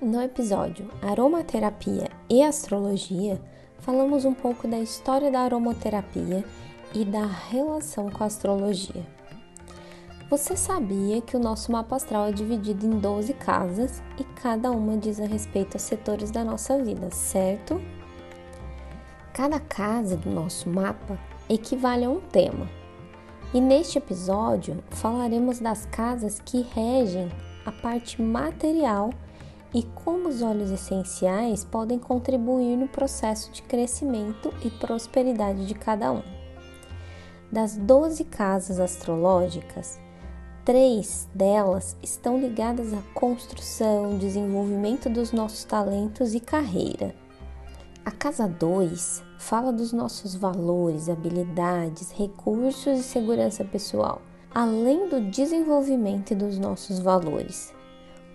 No episódio Aromaterapia e Astrologia, falamos um pouco da história da aromaterapia e da relação com a astrologia. Você sabia que o nosso mapa astral é dividido em 12 casas e cada uma diz a respeito a setores da nossa vida, certo? Cada casa do nosso mapa equivale a um tema. E neste episódio falaremos das casas que regem a parte material e como os óleos essenciais podem contribuir no processo de crescimento e prosperidade de cada um. Das 12 casas astrológicas, três delas estão ligadas à construção, desenvolvimento dos nossos talentos e carreira. A casa 2 fala dos nossos valores, habilidades, recursos e segurança pessoal, além do desenvolvimento dos nossos valores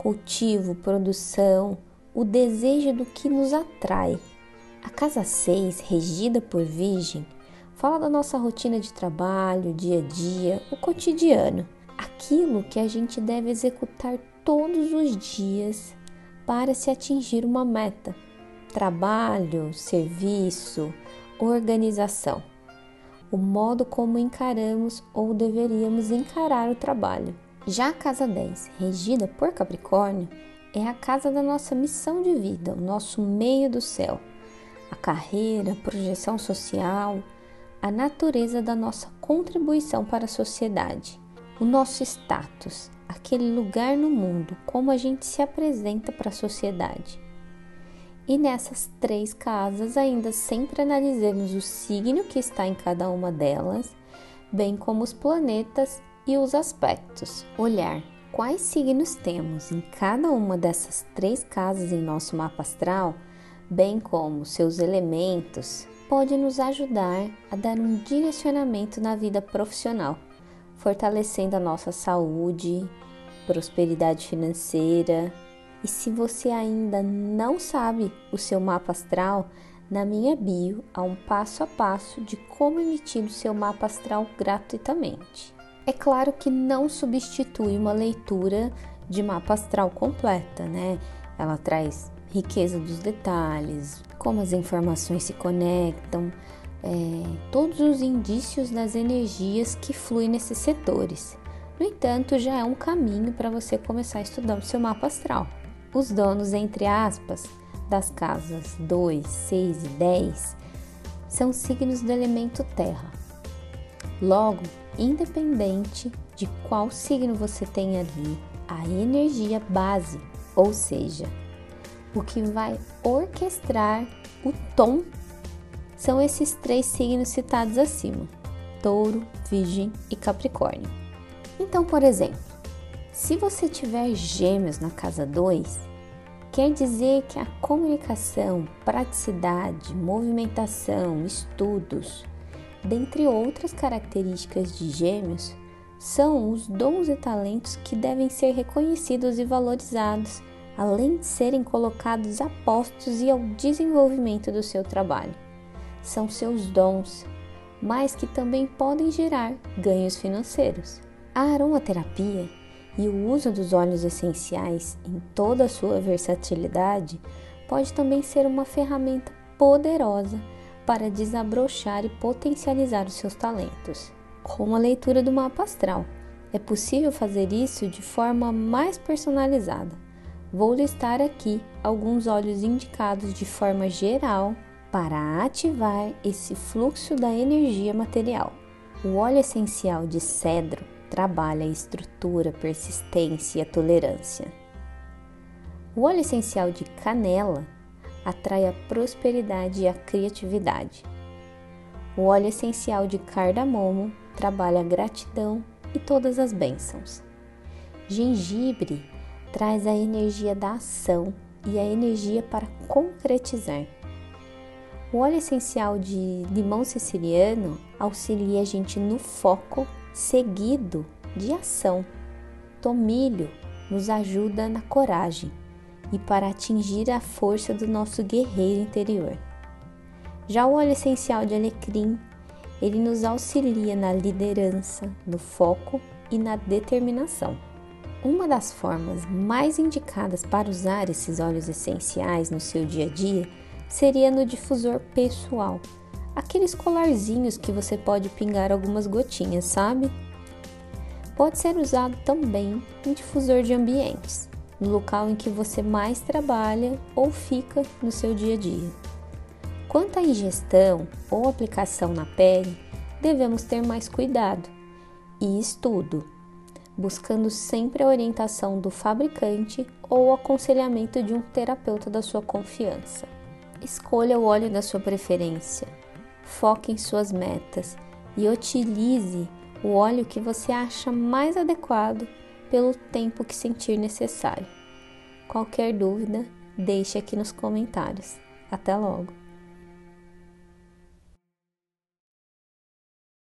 cultivo, produção, o desejo do que nos atrai. A casa 6, regida por Virgem, fala da nossa rotina de trabalho, dia a dia, o cotidiano, aquilo que a gente deve executar todos os dias para se atingir uma meta: trabalho, serviço, organização. O modo como encaramos ou deveríamos encarar o trabalho. Já a casa 10, regida por Capricórnio, é a casa da nossa missão de vida, o nosso meio do céu, a carreira, a projeção social, a natureza da nossa contribuição para a sociedade, o nosso status, aquele lugar no mundo, como a gente se apresenta para a sociedade. E nessas três casas, ainda sempre analisamos o signo que está em cada uma delas, bem como os planetas e os aspectos. Olhar quais signos temos em cada uma dessas três casas em nosso mapa astral, bem como seus elementos, pode nos ajudar a dar um direcionamento na vida profissional, fortalecendo a nossa saúde, prosperidade financeira. E se você ainda não sabe o seu mapa astral, na minha bio há um passo a passo de como emitir o seu mapa astral gratuitamente. É claro que não substitui uma leitura de mapa astral completa, né? Ela traz riqueza dos detalhes, como as informações se conectam, é, todos os indícios das energias que fluem nesses setores. No entanto, já é um caminho para você começar a estudar o seu mapa astral. Os donos, entre aspas, das casas 2, 6 e 10 são signos do elemento terra. Logo, independente de qual signo você tem ali, a energia base, ou seja, o que vai orquestrar o tom, são esses três signos citados acima: Touro, Virgem e Capricórnio. Então, por exemplo, se você tiver Gêmeos na casa 2, quer dizer que a comunicação, praticidade, movimentação, estudos, dentre outras características de Gêmeos, são os dons e talentos que devem ser reconhecidos e valorizados, além de serem colocados a postos e ao desenvolvimento do seu trabalho. São seus dons, mas que também podem gerar ganhos financeiros. A aromaterapia e o uso dos óleos essenciais em toda a sua versatilidade pode também ser uma ferramenta poderosa para desabrochar e potencializar os seus talentos. Com a leitura do mapa astral, é possível fazer isso de forma mais personalizada. Vou listar aqui alguns óleos indicados de forma geral para ativar esse fluxo da energia material. O óleo essencial de cedro trabalha a estrutura, persistência e a tolerância. O óleo essencial de canela atrai a prosperidade e a criatividade. O óleo essencial de cardamomo trabalha a gratidão e todas as bênçãos. Gengibre traz a energia da ação e a energia para concretizar. O óleo essencial de limão siciliano auxilia a gente no foco seguido de ação. Tomilho nos ajuda na coragem e para atingir a força do nosso guerreiro interior. Já o óleo essencial de alecrim, ele nos auxilia na liderança, no foco e na determinação. Uma das formas mais indicadas para usar esses óleos essenciais no seu dia a dia seria no difusor pessoal, aqueles colarzinhos que você pode pingar algumas gotinhas, sabe? Pode ser usado também em difusor de ambientes, no local em que você mais trabalha ou fica no seu dia a dia. Quanto à ingestão ou aplicação na pele, devemos ter mais cuidado e estudo buscando sempre a orientação do fabricante ou o aconselhamento de um terapeuta da sua confiança. Escolha o óleo da sua preferência, foque em suas metas e utilize o óleo que você acha mais adequado pelo tempo que sentir necessário. Qualquer dúvida, deixe aqui nos comentários. Até logo!